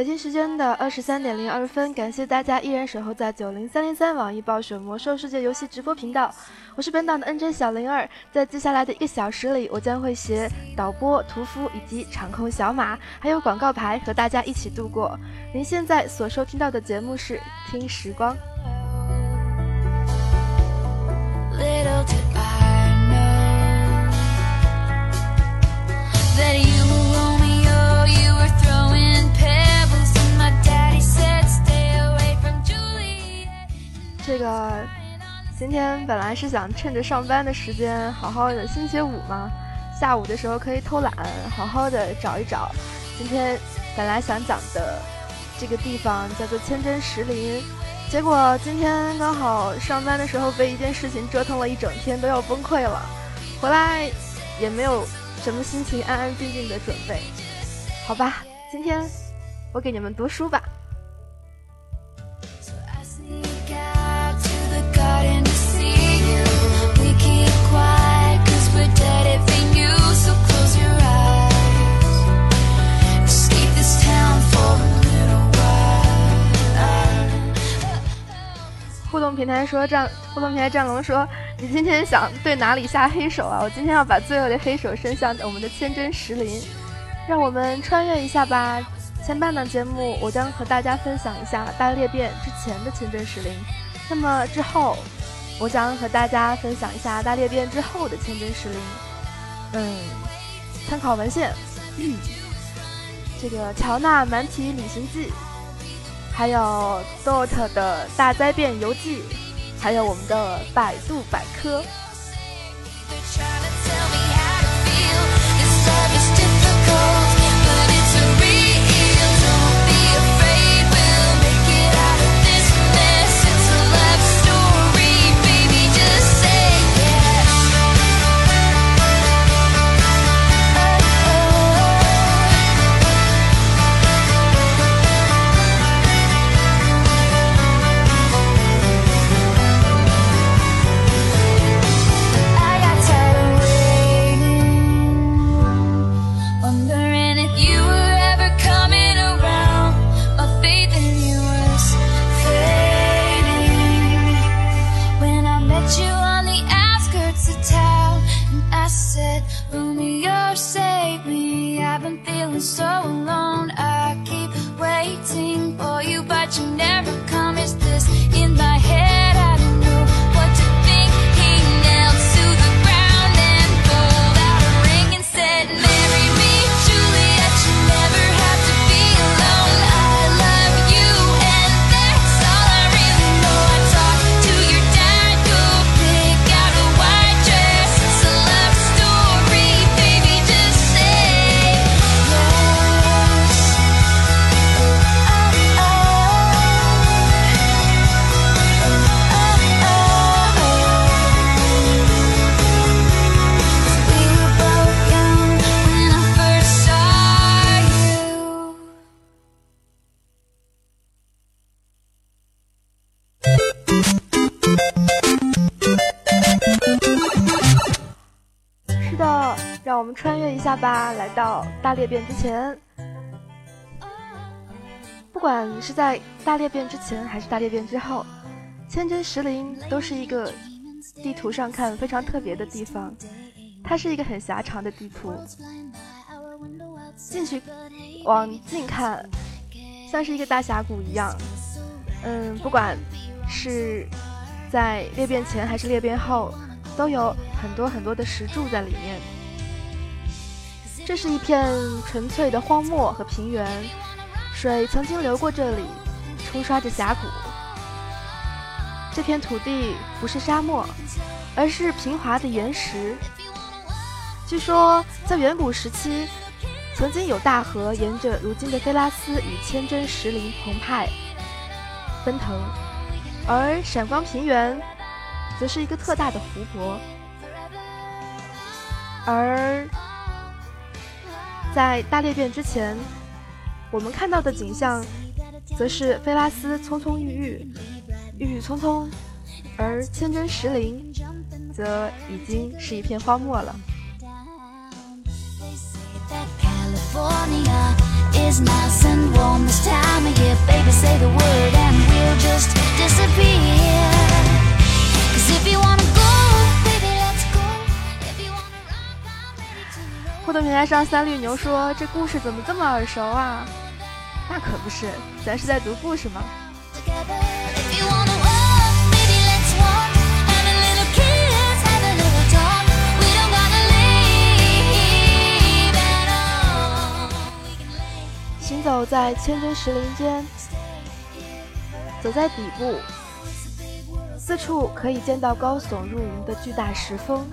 北京时间的二十三点零二分，感谢大家依然守候在九零三零三网易暴雪魔兽世界游戏直播频道，我是本档的 NJ 小灵儿。在接下来的一个小时里，我将会携导播屠夫以及场控小马，还有广告牌和大家一起度过。您现在所收听到的节目是《听时光》。这个今天本来是想趁着上班的时间，好好的星期五嘛，下午的时候可以偷懒，好好的找一找。今天本来想讲的这个地方叫做千真石林，结果今天刚好上班的时候被一件事情折腾了一整天，都要崩溃了。回来也没有什么心情安安静静的准备，好吧，今天我给你们读书吧。互动平台说战，互动平台战龙说，你今天想对哪里下黑手啊？我今天要把最后的黑手伸向我们的千真石林，让我们穿越一下吧。前半档节目我将和大家分享一下大裂变之前的千真石林，那么之后我将和大家分享一下大裂变之后的千真石林。嗯，参考文献，这个《乔纳蛮提旅行记》。还有 Dot 的大灾变游记，还有我们的百度百科。我们穿越一下吧，来到大裂变之前。不管是在大裂变之前还是大裂变之后，千真石林都是一个地图上看非常特别的地方。它是一个很狭长的地图，进去往近看，像是一个大峡谷一样。嗯，不管是在裂变前还是裂变后，都有很多很多的石柱在里面。这是一片纯粹的荒漠和平原，水曾经流过这里，冲刷着峡谷。这片土地不是沙漠，而是平滑的岩石。据说，在远古时期，曾经有大河沿着如今的菲拉斯与千真石林澎湃奔腾，而闪光平原，则是一个特大的湖泊，而。在大裂变之前，我们看到的景象，则是菲拉斯葱葱郁郁、郁郁葱葱，而千真石林，则已经是一片荒漠了。互动平台上，三绿牛说：“这故事怎么这么耳熟啊？”那可不是，咱是在读故事吗？行走在千针石林间，走在底部，四处可以见到高耸入云的巨大石峰。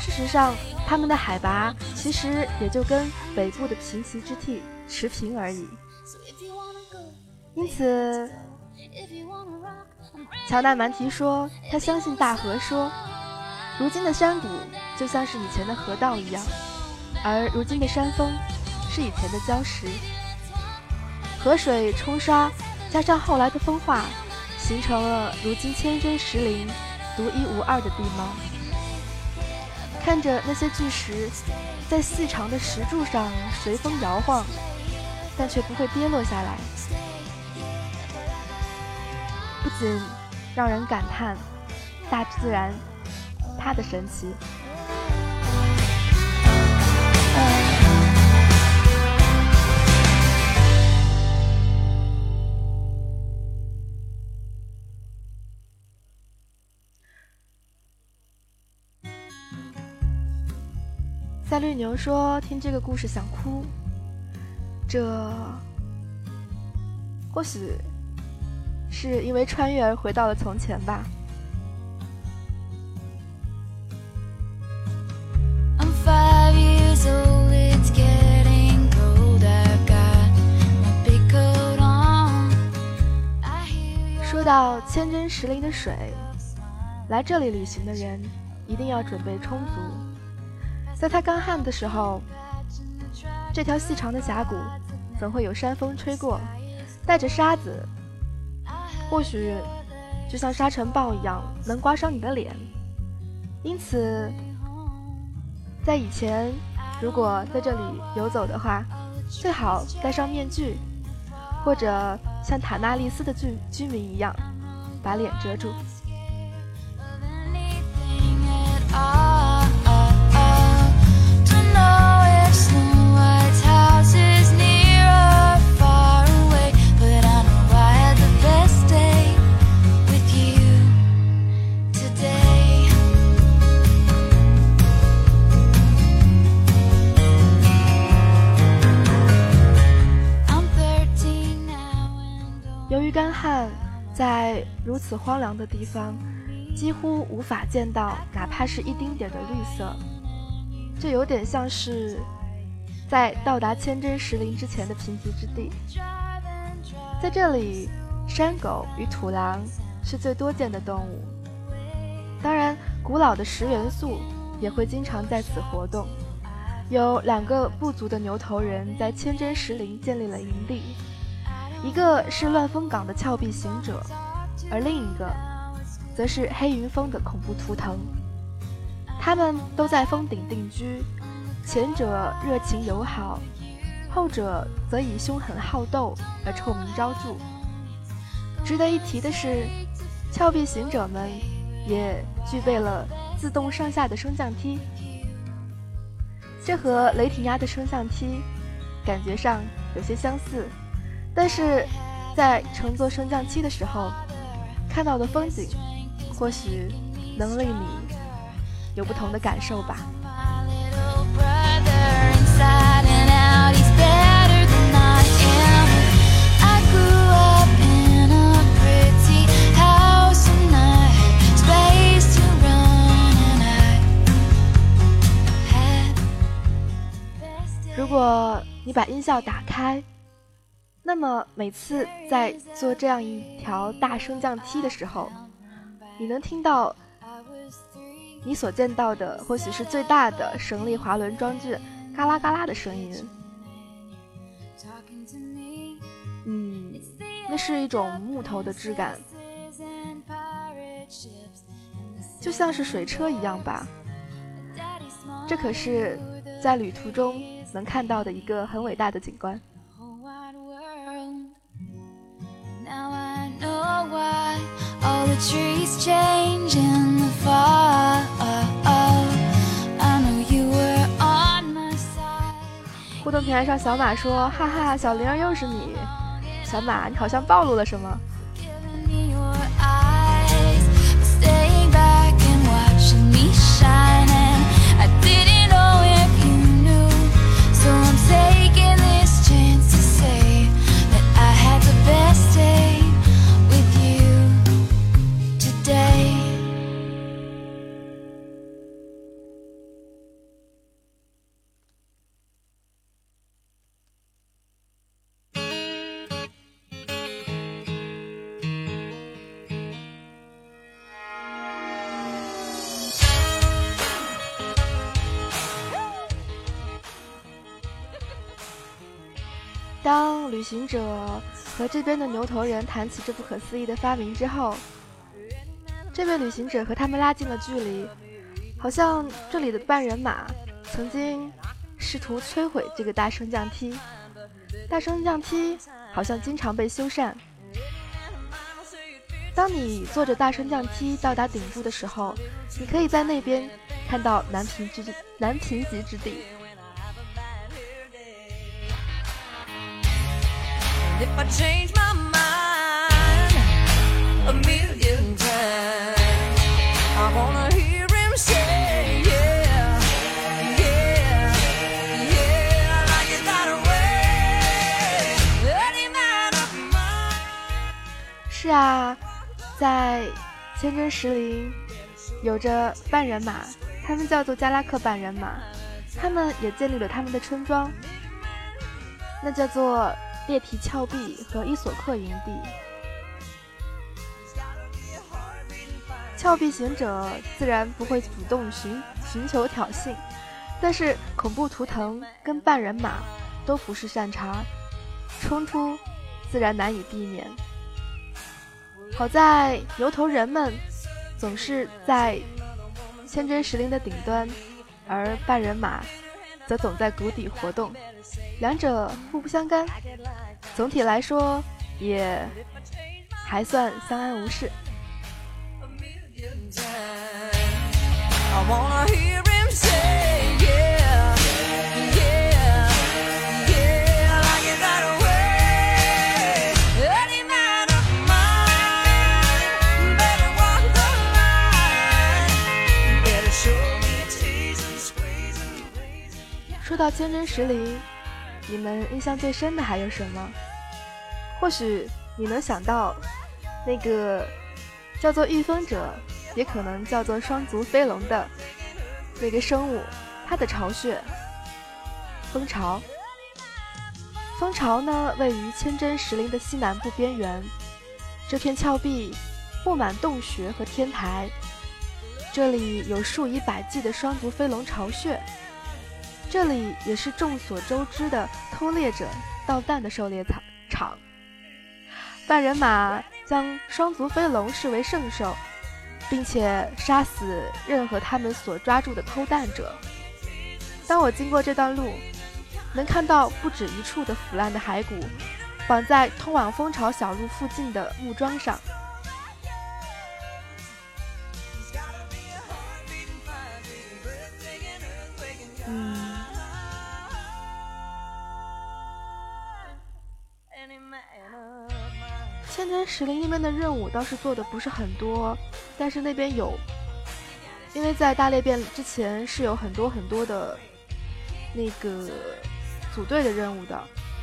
事实上，他们的海拔其实也就跟北部的平齐之地持平而已。因此，乔纳曼提说，他相信大河说，如今的山谷就像是以前的河道一样，而如今的山峰是以前的礁石。河水冲刷加上后来的风化，形成了如今千针石林独一无二的地貌。看着那些巨石在细长的石柱上随风摇晃，但却不会跌落下来，不仅让人感叹大自然它的神奇。赛绿牛说：“听这个故事想哭，这或许是因为穿越而回到了从前吧。”说到千针石林的水，来这里旅行的人一定要准备充足。在它干旱的时候，这条细长的峡谷怎会有山风吹过，带着沙子，或许就像沙尘暴一样能刮伤你的脸。因此，在以前，如果在这里游走的话，最好戴上面具，或者像塔纳利斯的居居民一样，把脸遮住。看在如此荒凉的地方，几乎无法见到哪怕是一丁点的绿色，这有点像是在到达千真石林之前的贫瘠之地。在这里，山狗与土狼是最多见的动物，当然，古老的石元素也会经常在此活动。有两个部族的牛头人在千真石林建立了营地。一个是乱峰港的峭壁行者，而另一个，则是黑云峰的恐怖图腾。他们都在峰顶定居，前者热情友好，后者则以凶狠好斗而臭名昭著。值得一提的是，峭壁行者们也具备了自动上下的升降梯，这和雷霆鸭的升降梯感觉上有些相似。但是，在乘坐升降机的时候，看到的风景，或许能令你有不同的感受吧。如果你把音效打开。那么每次在做这样一条大升降梯的时候，你能听到你所见到的或许是最大的省力滑轮装置嘎啦嘎啦的声音。嗯，那是一种木头的质感，就像是水车一样吧。这可是在旅途中能看到的一个很伟大的景观。互动平台上，小马说：“哈哈，小玲儿又是你。”小马，你好像暴露了什么？行者和这边的牛头人谈起这不可思议的发明之后，这位旅行者和他们拉近了距离，好像这里的半人马曾经试图摧毁这个大升降梯，大升降梯好像经常被修缮。当你坐着大升降梯到达顶部的时候，你可以在那边看到南平之南平极之地。是啊，在千真石林有着半人马，他们叫做加拉克半人马，他们也建立了他们的村庄，那叫做。列提峭壁和伊索克营地，峭壁行者自然不会主动寻寻求挑衅，但是恐怖图腾跟半人马都不是善茬，冲突自然难以避免。好在牛头人们总是在千真石林的顶端，而半人马。则总在谷底活动，两者互不相干，总体来说也还算相安无事。说到千真石林，你们印象最深的还有什么？或许你能想到，那个叫做御风者，也可能叫做双足飞龙的那个生物，它的巢穴——蜂巢。蜂巢呢，位于千真石林的西南部边缘。这片峭壁布满洞穴和天台，这里有数以百计的双足飞龙巢穴。这里也是众所周知的偷猎者盗蛋的狩猎场场。半人马将双足飞龙视为圣兽，并且杀死任何他们所抓住的偷蛋者。当我经过这段路，能看到不止一处的腐烂的骸骨，绑在通往蜂巢小路附近的木桩上。千真石林那边的任务倒是做的不是很多，但是那边有，因为在大裂变之前是有很多很多的那个组队的任务的。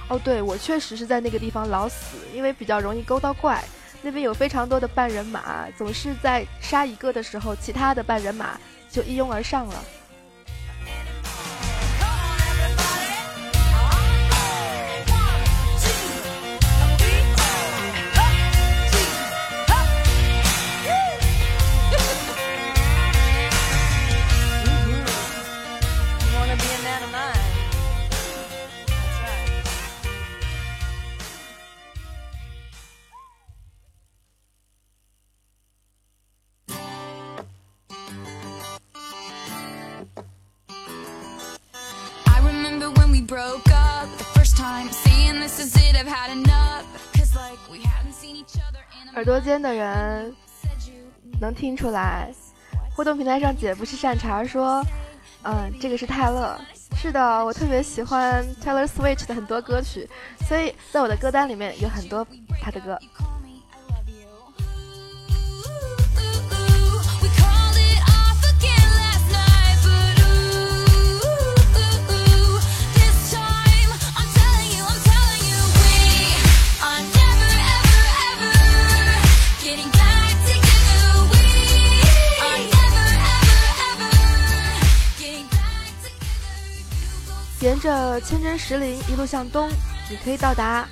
哦，对我确实是在那个地方老死，因为比较容易勾到怪。那边有非常多的半人马，总是在杀一个的时候，其他的半人马就一拥而上了。耳朵尖的人能听出来，互动平台上姐不是善茬说，嗯，这个是泰勒。是的，我特别喜欢 Taylor Swift 的很多歌曲，所以在我的歌单里面有很多他的歌。沿着千针石林一路向东，你可以到达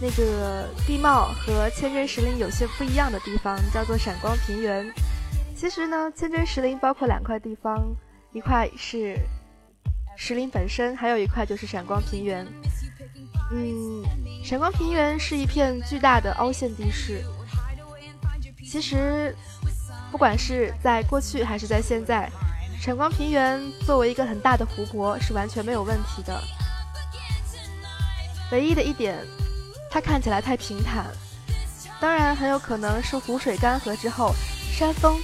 那个地貌和千针石林有些不一样的地方，叫做闪光平原。其实呢，千针石林包括两块地方，一块是石林本身，还有一块就是闪光平原。嗯，闪光平原是一片巨大的凹陷地势。其实，不管是在过去还是在现在。闪光平原作为一个很大的湖泊是完全没有问题的，唯一的一点，它看起来太平坦。当然，很有可能是湖水干涸之后，山峰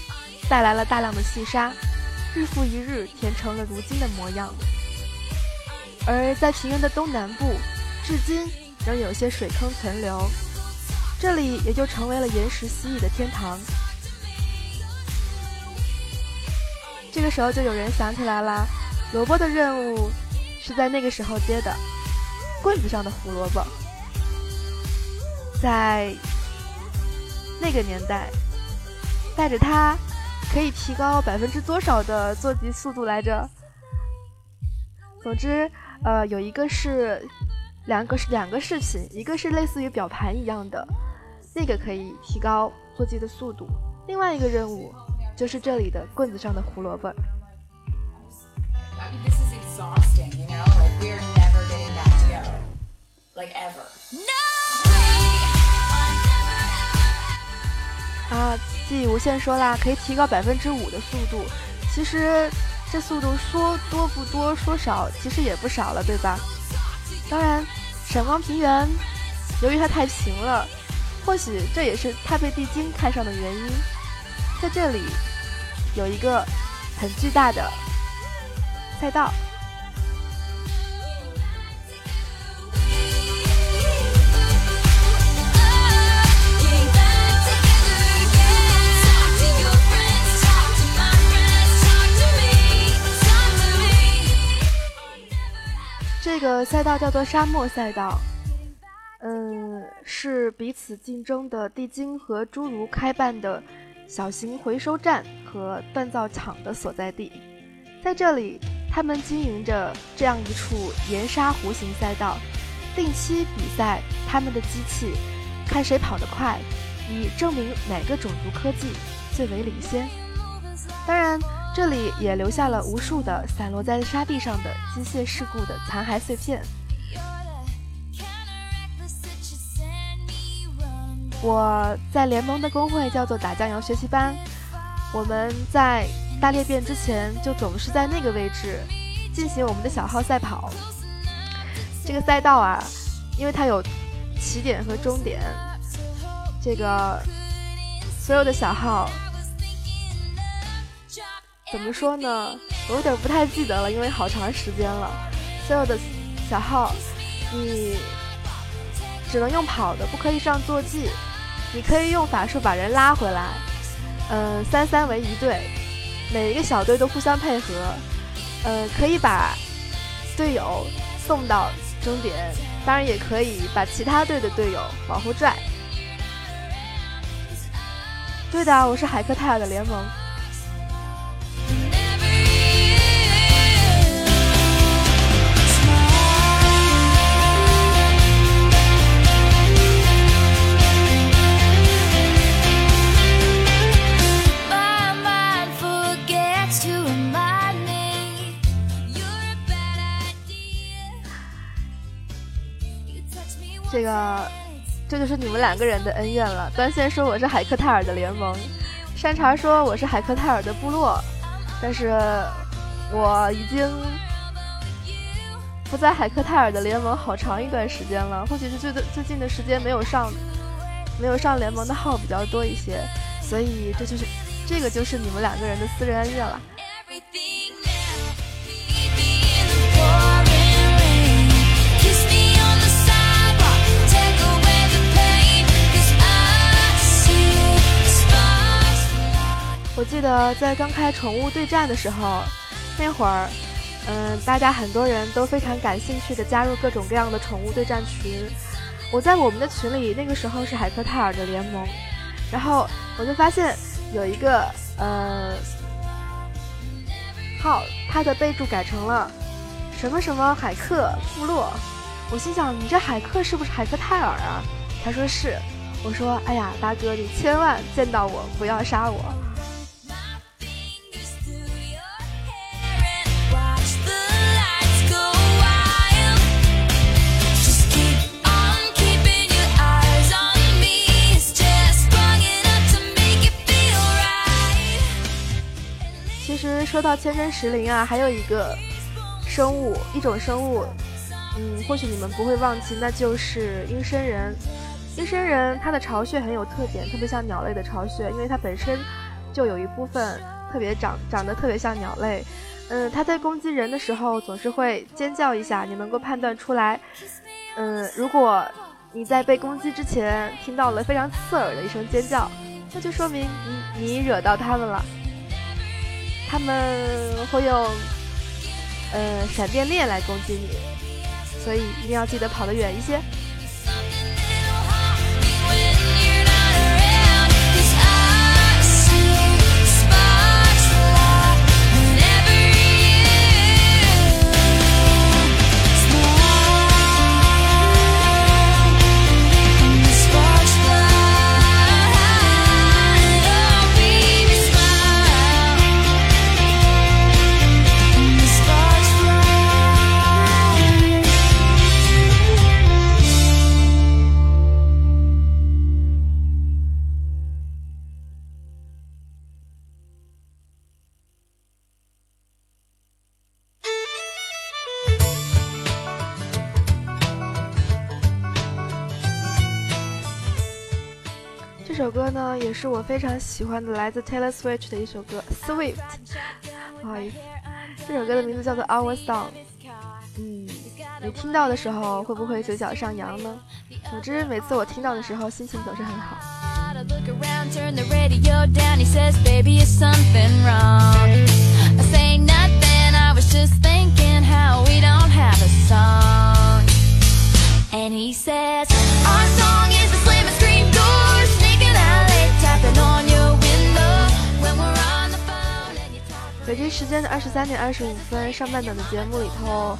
带来了大量的细沙，日复一日填成了如今的模样。而在平原的东南部，至今仍有些水坑存留，这里也就成为了岩石蜥蜴的天堂。这个时候就有人想起来了，萝卜的任务是在那个时候接的，棍子上的胡萝卜，在那个年代，带着它可以提高百分之多少的坐骑速度来着？总之，呃，有一个是两个是两个饰品，一个是类似于表盘一样的，那个可以提高坐骑的速度，另外一个任务。就是这里的棍子上的胡萝卜。啊，记忆无限说啦，可以提高百分之五的速度。其实这速度说多不多，说少其实也不少了，对吧？当然，闪光平原由于它太平了，或许这也是它被地精看上的原因。在这里有一个很巨大的赛道。这个赛道叫做沙漠赛道，嗯，是彼此竞争的地精和侏儒开办的。小型回收站和锻造厂的所在地，在这里，他们经营着这样一处岩沙弧形赛道，定期比赛他们的机器，看谁跑得快，以证明哪个种族科技最为领先。当然，这里也留下了无数的散落在沙地上的机械事故的残骸碎片。我在联盟的工会叫做打酱油学习班，我们在大裂变之前就总是在那个位置进行我们的小号赛跑。这个赛道啊，因为它有起点和终点，这个所有的小号怎么说呢？我有点不太记得了，因为好长时间了。所有的小号，你只能用跑的，不可以上坐骑。你可以用法术把人拉回来，嗯，三三为一队，每一个小队都互相配合，嗯，可以把队友送到终点，当然也可以把其他队的队友往后拽。对的，我是海克泰尔的联盟。这个，这就是你们两个人的恩怨了。端线说我是海克泰尔的联盟，山茶说我是海克泰尔的部落，但是我已经不在海克泰尔的联盟好长一段时间了，或许是最最近的时间没有上，没有上联盟的号比较多一些，所以这就是这个就是你们两个人的私人恩怨了。我记得在刚开宠物对战的时候，那会儿，嗯，大家很多人都非常感兴趣的加入各种各样的宠物对战群。我在我们的群里，那个时候是海克泰尔的联盟，然后我就发现有一个呃号，他的备注改成了什么什么海克部落。我心想，你这海克是不是海克泰尔啊？他说是。我说，哎呀，大哥，你千万见到我不要杀我。说到千真石灵啊，还有一个生物，一种生物，嗯，或许你们不会忘记，那就是鹰身人。鹰身人它的巢穴很有特点，特别像鸟类的巢穴，因为它本身就有一部分特别长长得特别像鸟类。嗯，它在攻击人的时候总是会尖叫一下，你能够判断出来。嗯，如果你在被攻击之前听到了非常刺耳的一声尖叫，那就说明你你惹到他们了。他们会用，呃，闪电链来攻击你，所以一定要记得跑得远一些。这首歌呢也是我非常喜欢的来自 Taylor Swift 的一首歌，Swift。不好意思，这首歌的名字叫做 Our Song。嗯，你听到的时候会不会嘴角上扬呢？总之，每次我听到的时候，心情总是很好。And he says, Our song is 北京时间的二十三点二十五分，上半档的节目里头，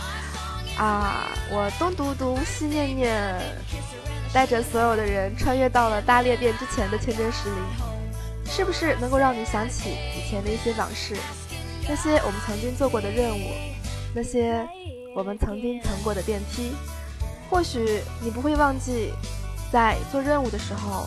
啊，我东读读西念念，带着所有的人穿越到了大裂变之前的千真石林，是不是能够让你想起以前的一些往事，那些我们曾经做过的任务，那些我们曾经乘过的电梯？或许你不会忘记，在做任务的时候，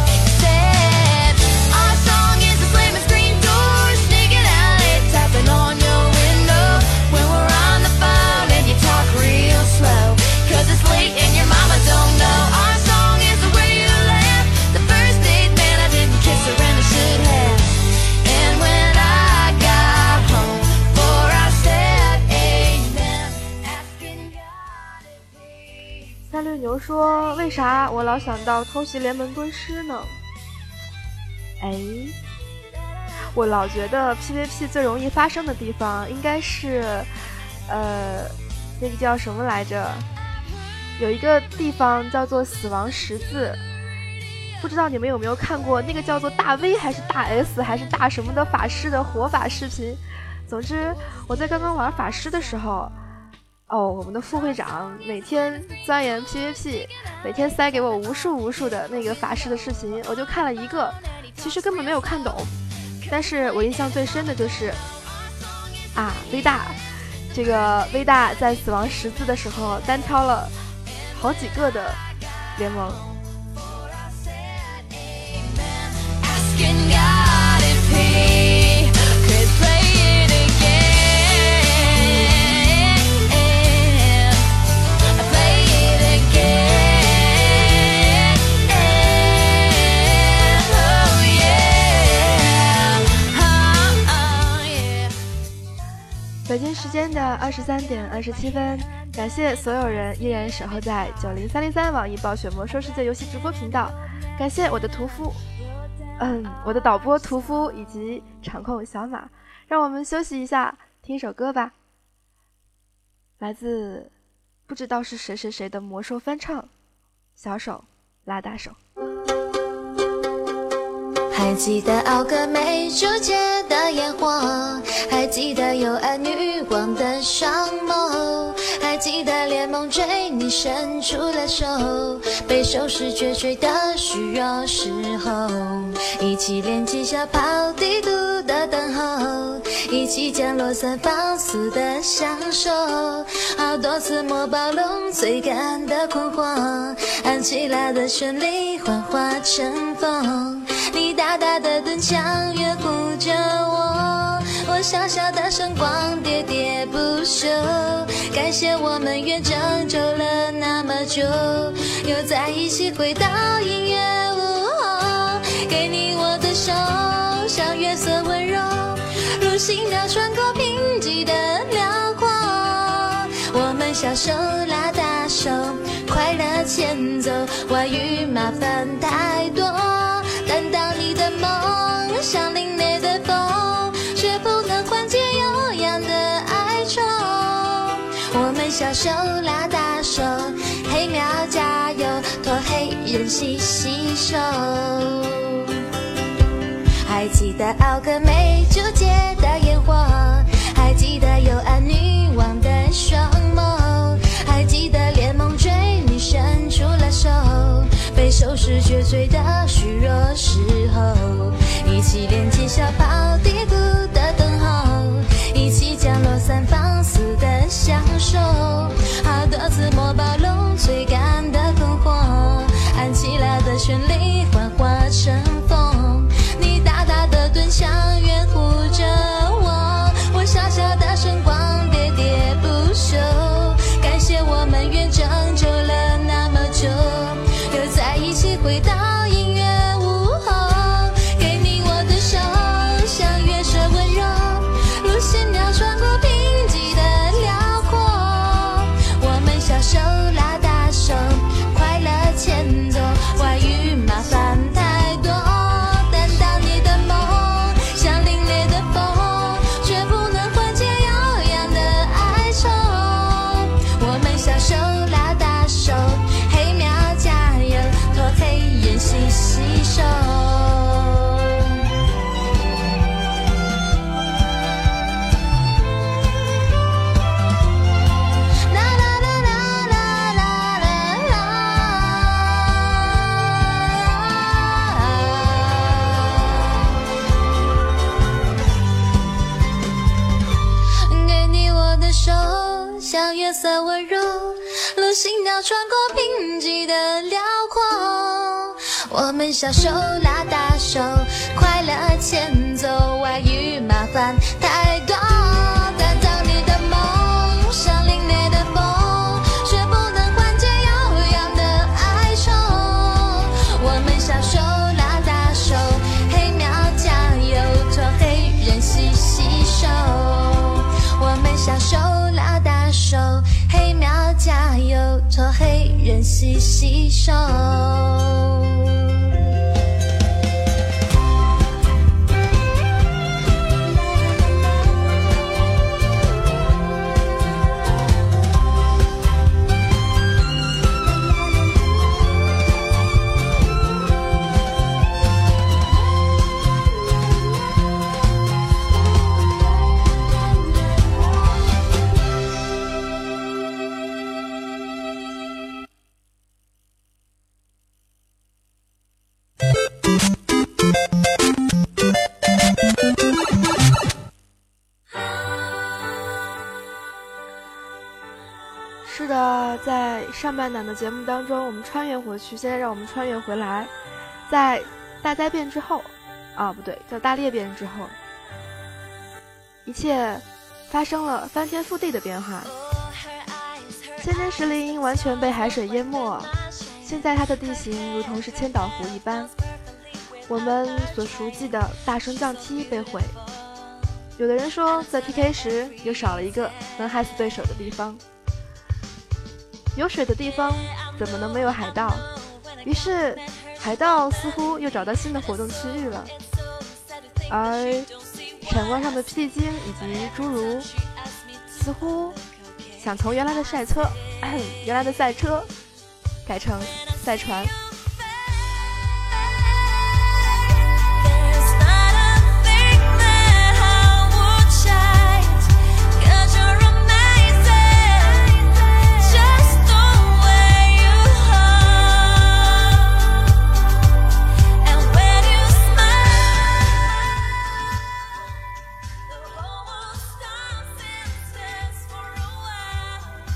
牛说：“为啥我老想到偷袭联盟蹲尸呢？哎，我老觉得 PVP 最容易发生的地方应该是，呃，那个叫什么来着？有一个地方叫做死亡十字，不知道你们有没有看过那个叫做大 V 还是大 S 还是大什么的法师的活法视频？总之，我在刚刚玩法师的时候。”哦，我们的副会长每天钻研 PVP，每天塞给我无数无数的那个法师的视频，我就看了一个，其实根本没有看懂。但是我印象最深的就是啊，微大，这个微大在死亡十字的时候单挑了好几个的联盟。北京时间的二十三点二十七分，感谢所有人依然守候在九零三零三网易暴雪魔兽世界游戏直播频道，感谢我的屠夫，嗯，我的导播屠夫以及场控小马，让我们休息一下，听首歌吧，来自不知道是谁谁谁的魔兽翻唱，小手拉大手。还记得奥格美酒界的烟火，还记得幽暗女王的双眸，还记得联盟追你伸出了手，被收拾绝追的虚弱时候，一起练绩小跑帝都的等候，一起降落伞放肆的享受，好多次摸暴龙追赶的困惑，安琪拉的旋律幻化成风。你大大的盾枪约护着我，我小小的圣光喋喋不休。感谢我们远征走了那么久，又在一起回到音乐屋。给你我的手，像月色温柔，如心跳穿过贫瘠的辽阔。我们小手拉大手，快乐前走，外遇麻烦太多。小手拉大手，黑喵加油，托黑人洗洗手。还记得奥格美酒界的烟火，还记得幽暗女王的双眸，还记得联盟追你伸出了手。被收拾绝追的虚弱时候，一起连接小跑低谷的享受，好多次摸暴龙追赶的困惑，安琪拉的旋律我们小手拉大手，快乐前走，外遇麻烦黑人洗洗手。上半档的节目当中，我们穿越回去，现在让我们穿越回来，在大灾变之后，啊，不对，叫大裂变之后，一切发生了翻天覆地的变化。千年石林完全被海水淹没，现在它的地形如同是千岛湖一般。我们所熟记的大升降梯被毁，有的人说在 PK 时又少了一个能害死对手的地方。有水的地方怎么能没有海盗？于是海盗似乎又找到新的活动区域了。而闪光上的屁精以及侏儒似乎。想从原来的赛车，原来的赛车改成赛船。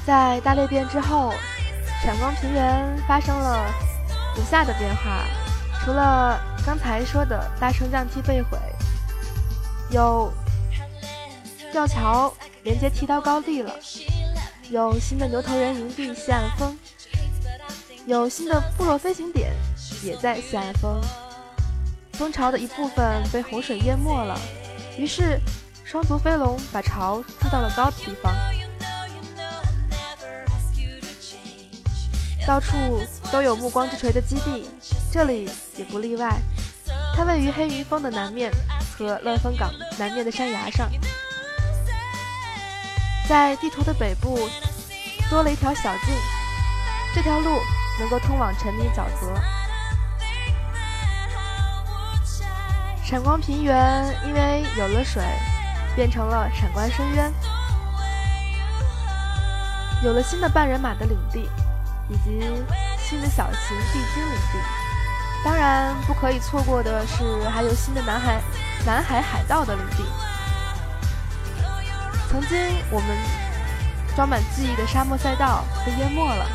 在大裂变之后，闪光平原发生了以下的变化：除了刚才说的大升降梯被毁，有吊桥连接剃刀高地了，有新的牛头人营地西岸峰，有新的部落飞行点也在西岸峰。蜂巢的一部分被洪水淹没了，于是双足飞龙把巢筑到了高的地方。到处都有暮光之锤的基地，这里也不例外。它位于黑云峰的南面和乐峰港南面的山崖上，在地图的北部多了一条小径，这条路能够通往沉泥沼泽。闪光平原因为有了水，变成了闪光深渊，有了新的半人马的领地。以及新的小型地精领地，当然不可以错过的是，还有新的南海南海海盗的领地。曾经我们装满记忆的沙漠赛道被淹没了，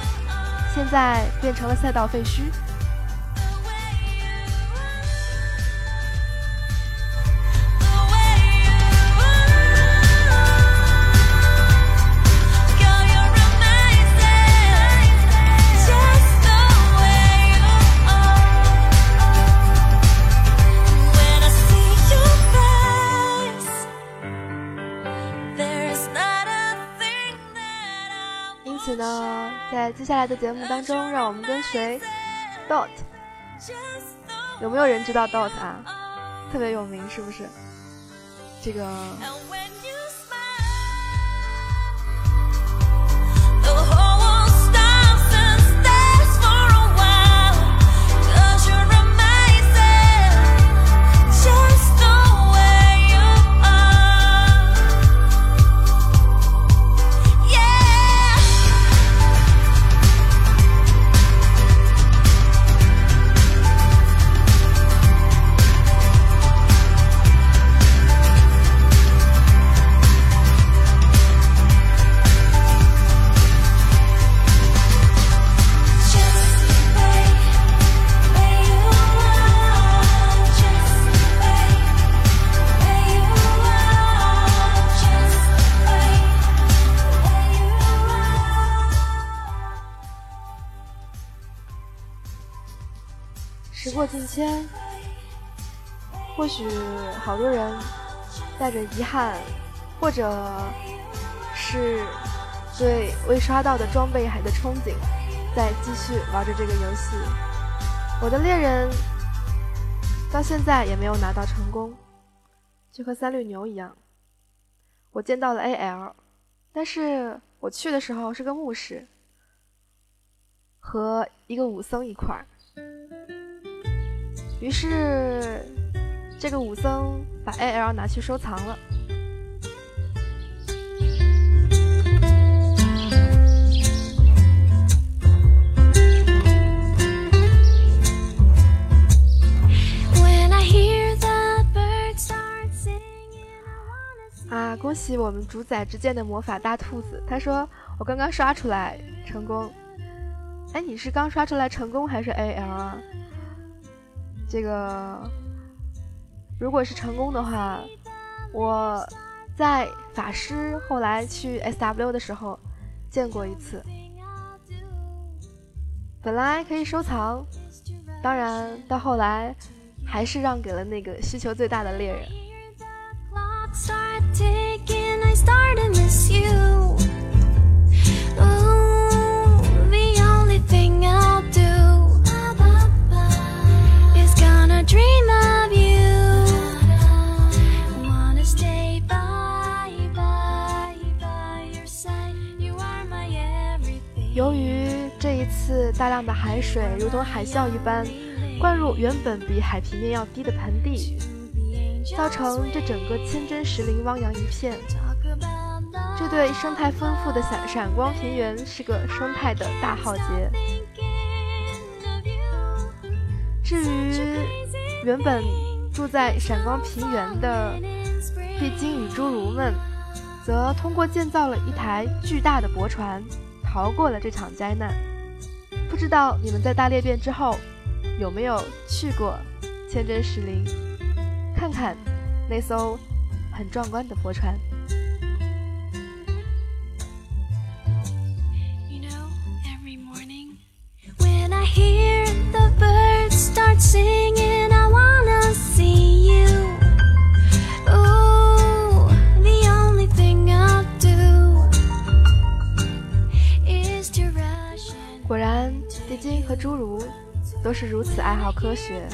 现在变成了赛道废墟。在接下来的节目当中，让我们跟随 Dot。有没有人知道 Dot 啊？特别有名，是不是？这个。过境迁，或许好多人带着遗憾，或者是对未刷到的装备还的憧憬，在继续玩着这个游戏。我的猎人到现在也没有拿到成功，就和三绿牛一样。我见到了 AL，但是我去的时候是个牧师，和一个武僧一块儿。于是，这个武僧把 AL 拿去收藏了。啊！恭喜我们主宰之剑的魔法大兔子，他说我刚刚刷出来成功。哎，你是刚刷出来成功还是 A L 啊？这个，如果是成功的话，我在法师后来去 S W 的时候见过一次。本来可以收藏，当然到后来还是让给了那个需求最大的猎人。由于这一次大量的海水如同海啸一般灌入原本比海平面要低的盆地，造成这整个千真石林汪洋一片。这对生态丰富的闪闪光平原是个生态的大浩劫。至于原本住在闪光平原的地精与侏儒们，则通过建造了一台巨大的驳船。逃过了这场灾难，不知道你们在大裂变之后有没有去过千真石林，看看那艘很壮观的驳船。和侏儒都是如此爱好科学，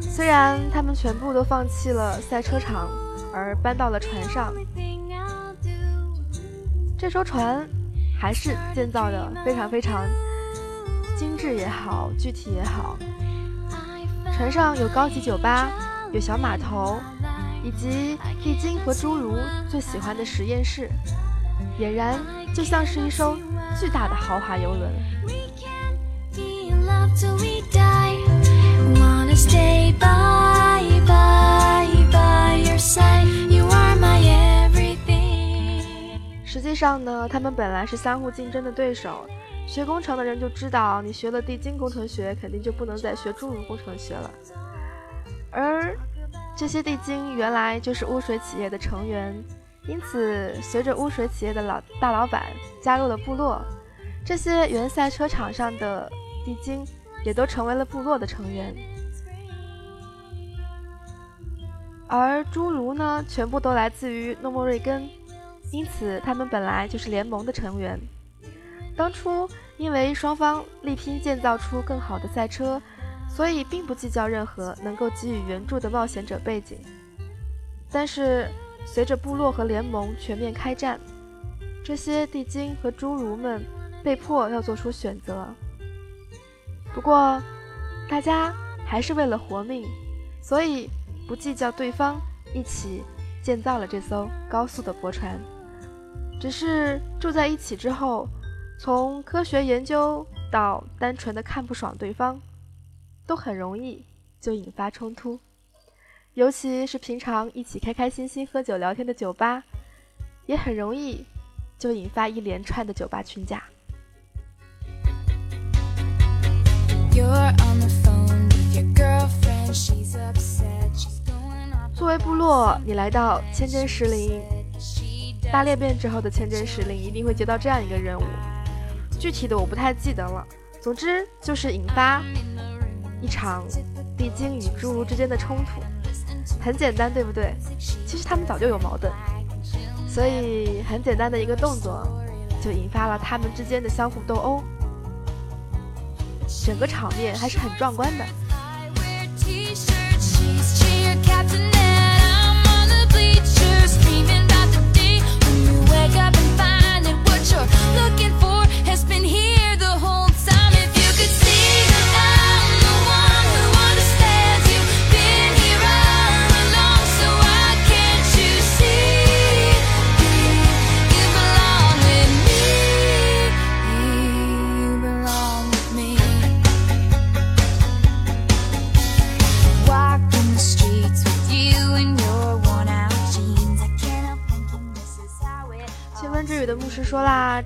虽然他们全部都放弃了赛车场，而搬到了船上，这艘船还是建造的非常非常精致也好，具体也好。船上有高级酒吧，有小码头，以及地精和侏儒最喜欢的实验室，俨然就像是一艘。巨大的豪华游轮。实际上呢，他们本来是相互竞争的对手。学工程的人就知道，你学了地精工程学，肯定就不能再学侏儒工程学了。而这些地精原来就是污水企业的成员。因此，随着污水企业的老大老板加入了部落，这些原赛车场上的地精也都成为了部落的成员。而侏儒呢，全部都来自于诺莫瑞根，因此他们本来就是联盟的成员。当初因为双方力拼建造出更好的赛车，所以并不计较任何能够给予援助的冒险者背景。但是。随着部落和联盟全面开战，这些地精和侏儒们被迫要做出选择。不过，大家还是为了活命，所以不计较对方，一起建造了这艘高速的驳船。只是住在一起之后，从科学研究到单纯的看不爽对方，都很容易就引发冲突。尤其是平常一起开开心心喝酒聊天的酒吧，也很容易就引发一连串的酒吧群架。作为部落，你来到千真石林大裂变之后的千真石林，一定会接到这样一个任务，具体的我不太记得了。总之就是引发一场地精与侏儒之间的冲突，很简单，对不对？其实他们早就有矛盾，所以很简单的一个动作就引发了他们之间的相互斗殴，整个场面还是很壮观的。Looking for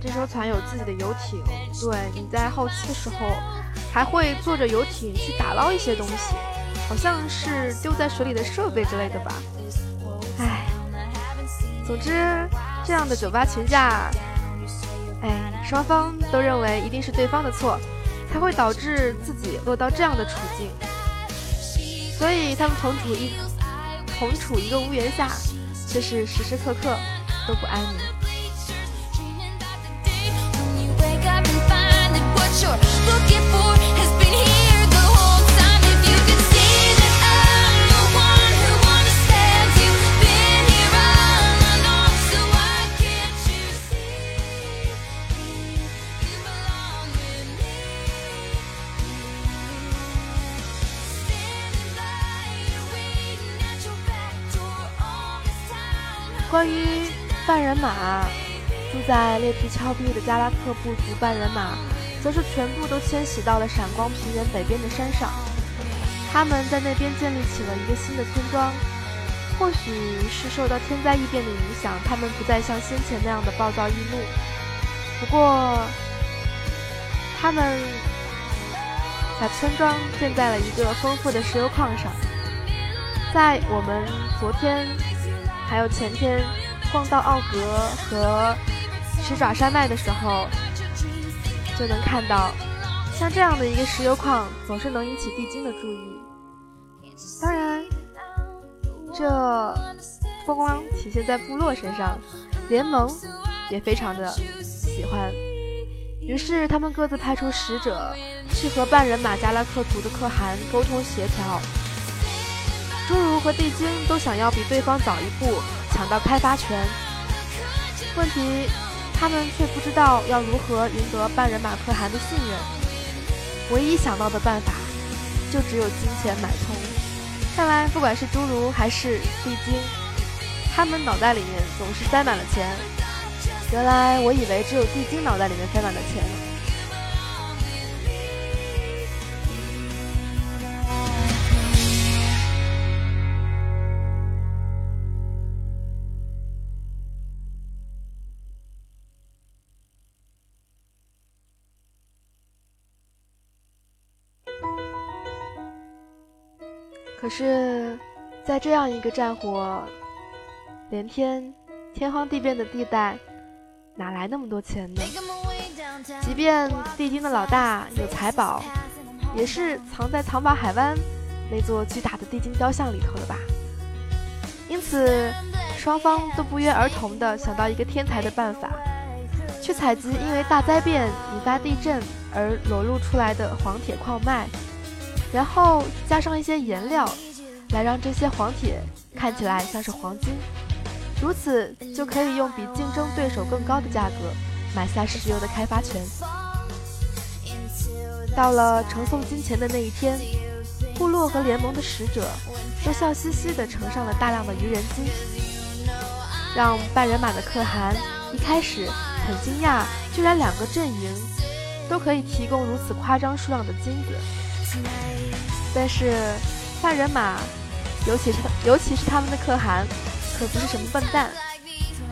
这艘船有自己的游艇，对，你在后期的时候还会坐着游艇去打捞一些东西，好像是丢在水里的设备之类的吧。唉，总之这样的酒吧群架，哎，双方都认为一定是对方的错，才会导致自己落到这样的处境，所以他们同处一同处一个屋檐下，却是时时刻刻都不安宁。关于半人马，住在裂皮峭壁的加拉克部族半人马，则是全部都迁徙到了闪光平原北边的山上。他们在那边建立起了一个新的村庄。或许是受到天灾异变的影响，他们不再像先前那样的暴躁易怒。不过，他们把村庄建在了一个丰富的石油矿上。在我们昨天。还有前天逛到奥格和石爪山脉的时候，就能看到，像这样的一个石油矿，总是能引起地精的注意。当然，这不光体现在部落身上，联盟也非常的喜欢。于是他们各自派出使者去和半人马加拉克族的可汗沟通协调。侏儒和地精都想要比对方早一步抢到开发权，问题他们却不知道要如何赢得半人马可汗的信任。唯一想到的办法就只有金钱买通。看来不管是侏儒还是地精，他们脑袋里面总是塞满了钱。原来我以为只有地精脑袋里面塞满了钱。是，在这样一个战火连天、天荒地变的地带，哪来那么多钱呢？即便地精的老大有财宝，也是藏在藏宝海湾那座巨大的地精雕像里头的吧。因此，双方都不约而同地想到一个天才的办法，去采集因为大灾变引发地震而裸露出来的黄铁矿脉。然后加上一些颜料，来让这些黄铁看起来像是黄金，如此就可以用比竞争对手更高的价格买下石油的开发权。到了呈送金钱的那一天，部落和联盟的使者都笑嘻嘻地呈上了大量的愚人金，让半人马的可汗一开始很惊讶，居然两个阵营都可以提供如此夸张数量的金子。但是，大人马，尤其是尤其是他们的可汗，可不是什么笨蛋。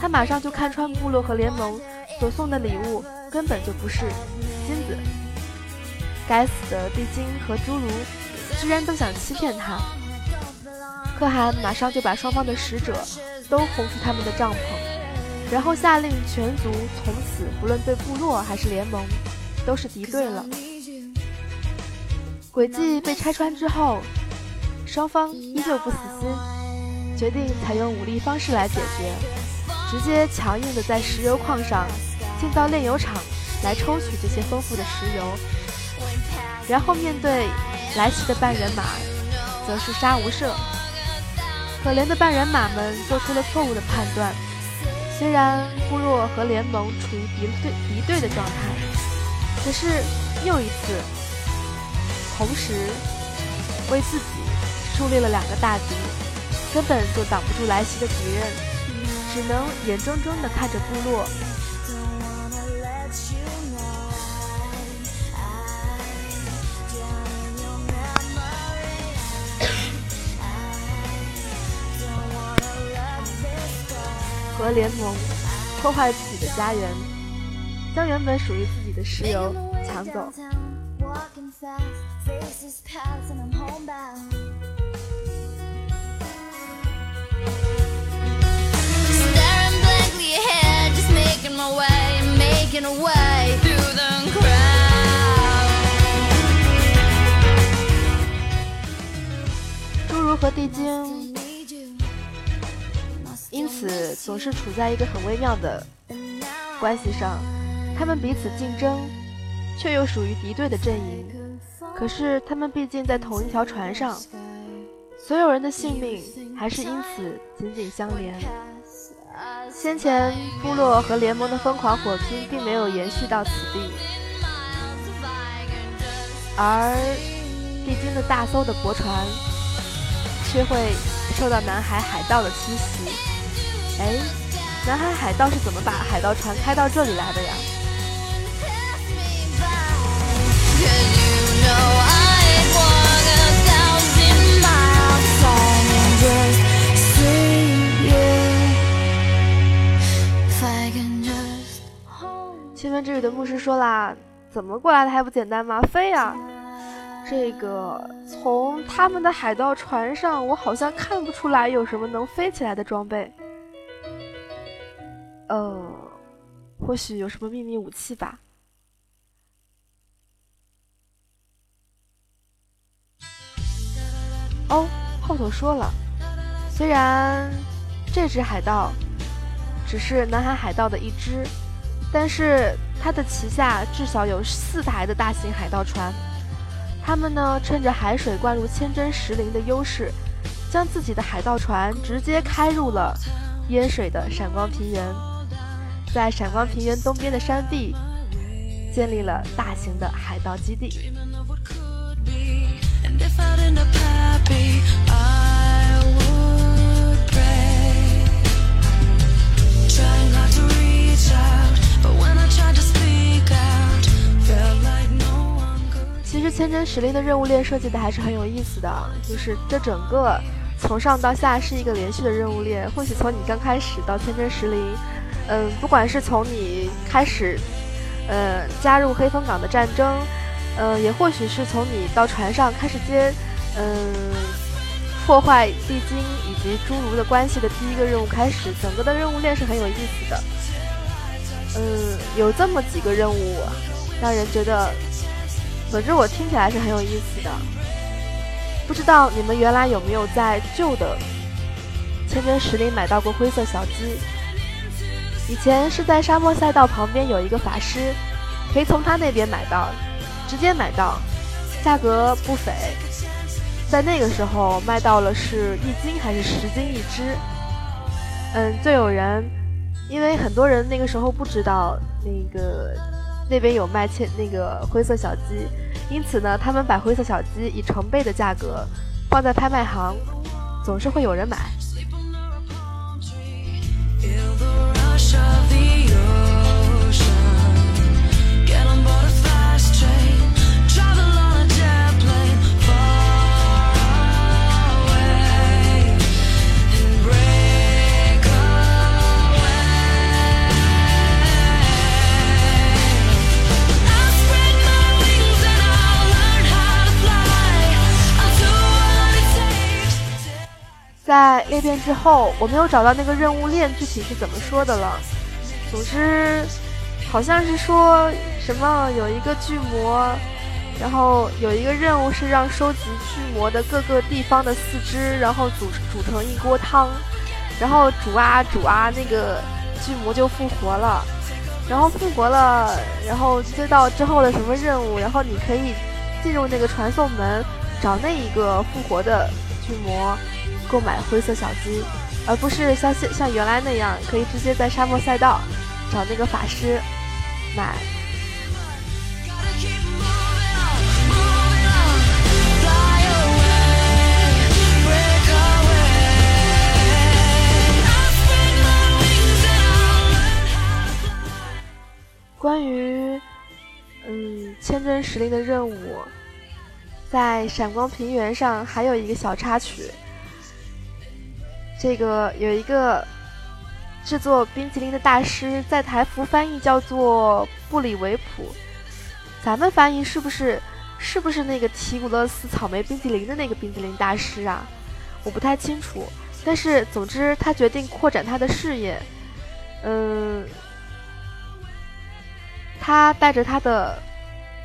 他马上就看穿部落和联盟所送的礼物根本就不是金子。该死的地精和侏儒，居然都想欺骗他。可汗马上就把双方的使者都轰出他们的帐篷，然后下令全族从此不论对部落还是联盟，都是敌对了。诡计被拆穿之后，双方依旧不死心，决定采用武力方式来解决，直接强硬的在石油矿上建造炼油厂来抽取这些丰富的石油，然后面对来袭的半人马，则是杀无赦。可怜的半人马们做出了错误的判断，虽然部落和联盟处于敌对敌对的状态，可是又一次。同时，为自己树立了两个大敌，根本就挡不住来袭的敌人，只能眼睁睁地看着部落和联盟破坏自己的家园，将原本属于自己的石油抢走。侏儒和地精，因此总是处在一个很微妙的关系上，他们彼此竞争，却又属于敌对的阵营。可是他们毕竟在同一条船上，所有人的性命还是因此紧紧相连。先前部落和联盟的疯狂火拼并没有延续到此地，而历经的大艘的驳船却会受到南海海盗的侵袭。哎，南海海盗是怎么把海盗船开到这里来的呀？千分之语的牧师说啦：“怎么过来的还不简单吗？飞呀！这个从他们的海盗船上，我好像看不出来有什么能飞起来的装备。呃，或许有什么秘密武器吧。哦，后头说了，虽然这只海盗只是南海海盗的一只。”但是他的旗下至少有四台的大型海盗船，他们呢趁着海水灌入千真石林的优势，将自己的海盗船直接开入了淹水的闪光平原，在闪光平原东边的山地建立了大型的海盗基地。其实千真石林的任务链设计的还是很有意思的，就是这整个从上到下是一个连续的任务链。或许从你刚开始到千真石林，嗯，不管是从你开始，呃，加入黑风港的战争，嗯，也或许是从你到船上开始接，嗯，破坏地精以及侏儒的关系的第一个任务开始，整个的任务链是很有意思的。嗯，有这么几个任务，让人觉得，总之我听起来是很有意思的。不知道你们原来有没有在旧的千真石林买到过灰色小鸡？以前是在沙漠赛道旁边有一个法师，可以从他那边买到，直接买到，价格不菲，在那个时候卖到了是一斤还是十斤一只？嗯，就有人。因为很多人那个时候不知道那个那边有卖切那个灰色小鸡，因此呢，他们把灰色小鸡以成倍的价格放在拍卖行，总是会有人买。在裂变之后，我没有找到那个任务链具体是怎么说的了。总之，好像是说什么有一个巨魔，然后有一个任务是让收集巨魔的各个地方的四肢，然后煮煮成一锅汤，然后煮啊煮啊，那个巨魔就复活了。然后复活了，然后接到之后的什么任务，然后你可以进入那个传送门，找那一个复活的巨魔。购买灰色小鸡，而不是像现像原来那样可以直接在沙漠赛道找那个法师买。关于嗯千真石林的任务，在闪光平原上还有一个小插曲。这个有一个制作冰淇淋的大师，在台服翻译叫做布里维普，咱们翻译是不是是不是那个提古勒斯草莓冰淇淋的那个冰淇淋大师啊？我不太清楚，但是总之他决定扩展他的事业，嗯，他带着他的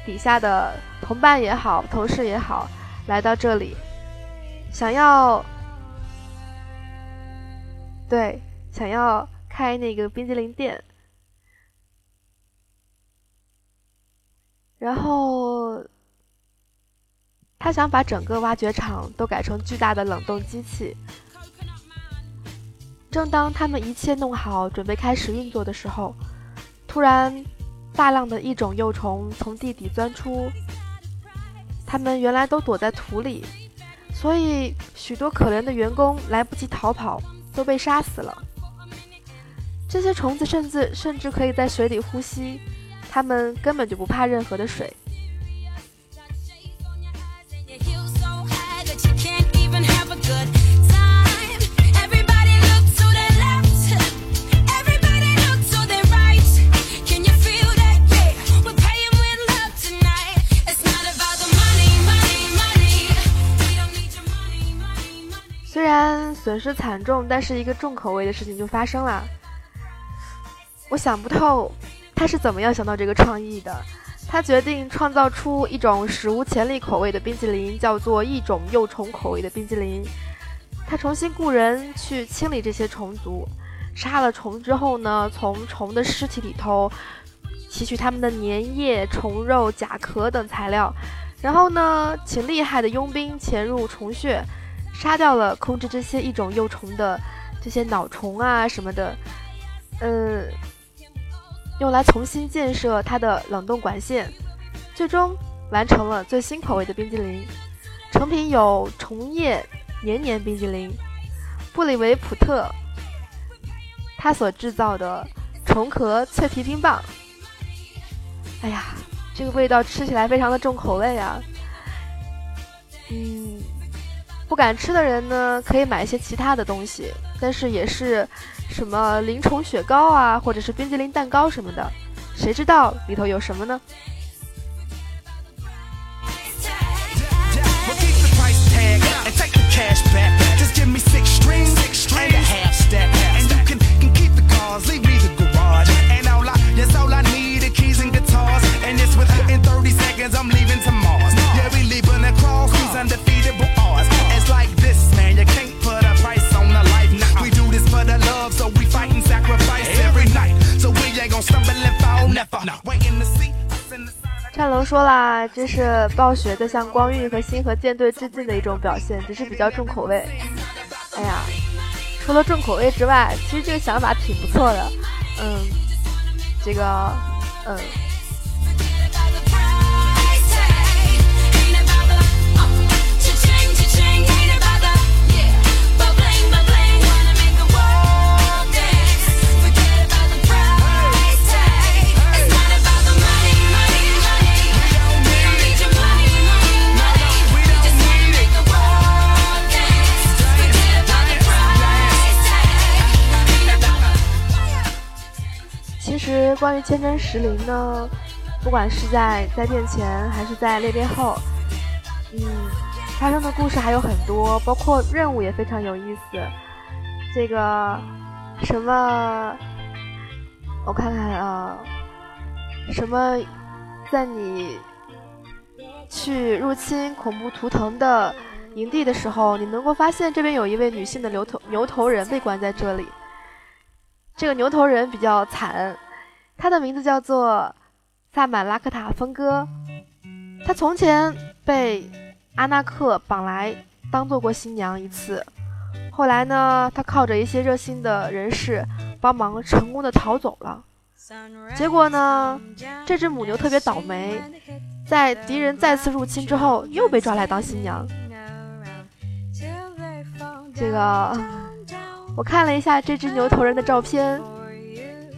底下的同伴也好，同事也好，来到这里，想要对想要。开那个冰激凌店，然后他想把整个挖掘厂都改成巨大的冷冻机器。正当他们一切弄好，准备开始运作的时候，突然大量的异种幼虫从地底钻出，他们原来都躲在土里，所以许多可怜的员工来不及逃跑，都被杀死了。这些虫子甚至甚至可以在水里呼吸，它们根本就不怕任何的水。损失惨重，但是一个重口味的事情就发生了。我想不透，他是怎么样想到这个创意的？他决定创造出一种史无前例口味的冰淇淋，叫做异种幼虫口味的冰淇淋。他重新雇人去清理这些虫族，杀了虫之后呢，从虫的尸体里头提取它们的粘液、虫肉、甲壳等材料，然后呢，请厉害的佣兵潜入虫穴，杀掉了控制这些异种幼虫的这些脑虫啊什么的，嗯。用来重新建设它的冷冻管线，最终完成了最新口味的冰激凌。成品有虫叶黏黏冰激凌、布里维普特他所制造的虫壳脆皮冰棒。哎呀，这个味道吃起来非常的重口味啊！嗯，不敢吃的人呢，可以买一些其他的东西，但是也是。什么灵虫雪糕啊，或者是冰激凌蛋糕什么的，谁知道里头有什么呢？战龙说啦，这是暴雪在向光遇和星河舰队致敬的一种表现，只是比较重口味。哎呀，除了重口味之外，其实这个想法挺不错的。嗯，这个，嗯。实关于千真石林呢，不管是在灾变前还是在裂变后，嗯，发生的故事还有很多，包括任务也非常有意思。这个什么，我看看啊，什么，在你去入侵恐怖图腾的营地的时候，你能够发现这边有一位女性的牛头牛头人被关在这里。这个牛头人比较惨。他的名字叫做萨满拉克塔峰哥，他从前被阿纳克绑来当做过新娘一次，后来呢，他靠着一些热心的人士帮忙，成功的逃走了。结果呢，这只母牛特别倒霉，在敌人再次入侵之后，又被抓来当新娘。这个，我看了一下这只牛头人的照片。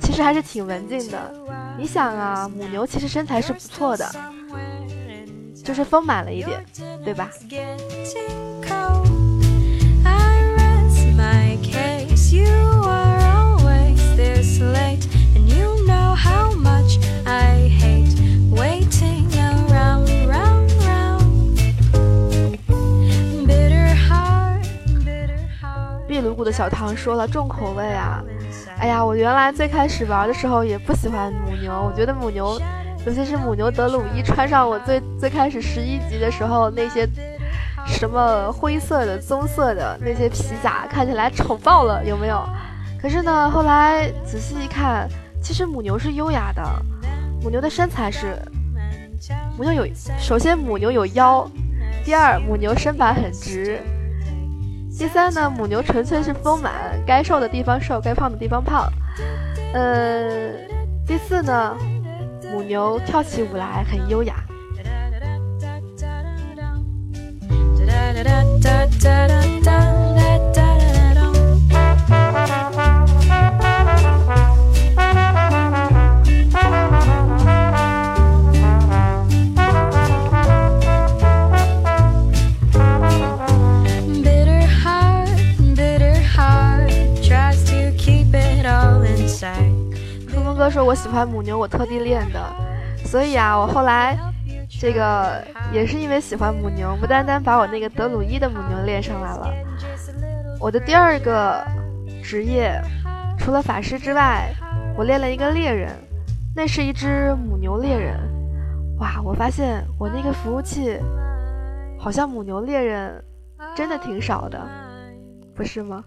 其实还是挺文静的。你想啊，母牛其实身材是不错的，就是丰满了一点，对吧？壁炉谷的小唐说了重口味啊，哎呀，我原来最开始玩的时候也不喜欢母牛，我觉得母牛，尤其是母牛德鲁伊穿上我最最开始十一级的时候那些什么灰色的、棕色的那些皮甲，看起来丑爆了，有没有？可是呢，后来仔细一看，其实母牛是优雅的，母牛的身材是，母牛有，首先母牛有腰，第二母牛身板很直。第三呢，母牛纯粹是丰满，该瘦的地方瘦，该胖的地方胖。呃，第四呢，母牛跳起舞来很优雅。哥说：“我喜欢母牛，我特地练的。所以啊，我后来这个也是因为喜欢母牛，不单单把我那个德鲁伊的母牛练上来了。我的第二个职业，除了法师之外，我练了一个猎人，那是一只母牛猎人。哇，我发现我那个服务器好像母牛猎人真的挺少的，不是吗？”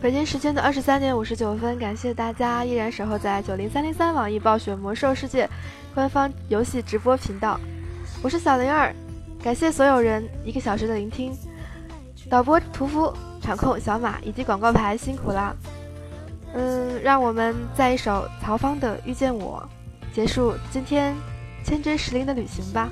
北京时间的二十三点五十九分，感谢大家依然守候在九零三零三网易暴雪魔兽世界官方游戏直播频道。我是小灵儿，感谢所有人一个小时的聆听。导播屠夫、场控小马以及广告牌辛苦啦。嗯，让我们在一首曹方的《遇见我》结束今天千真石林的旅行吧。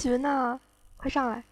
家晚安。我们的音巡呢？快上来！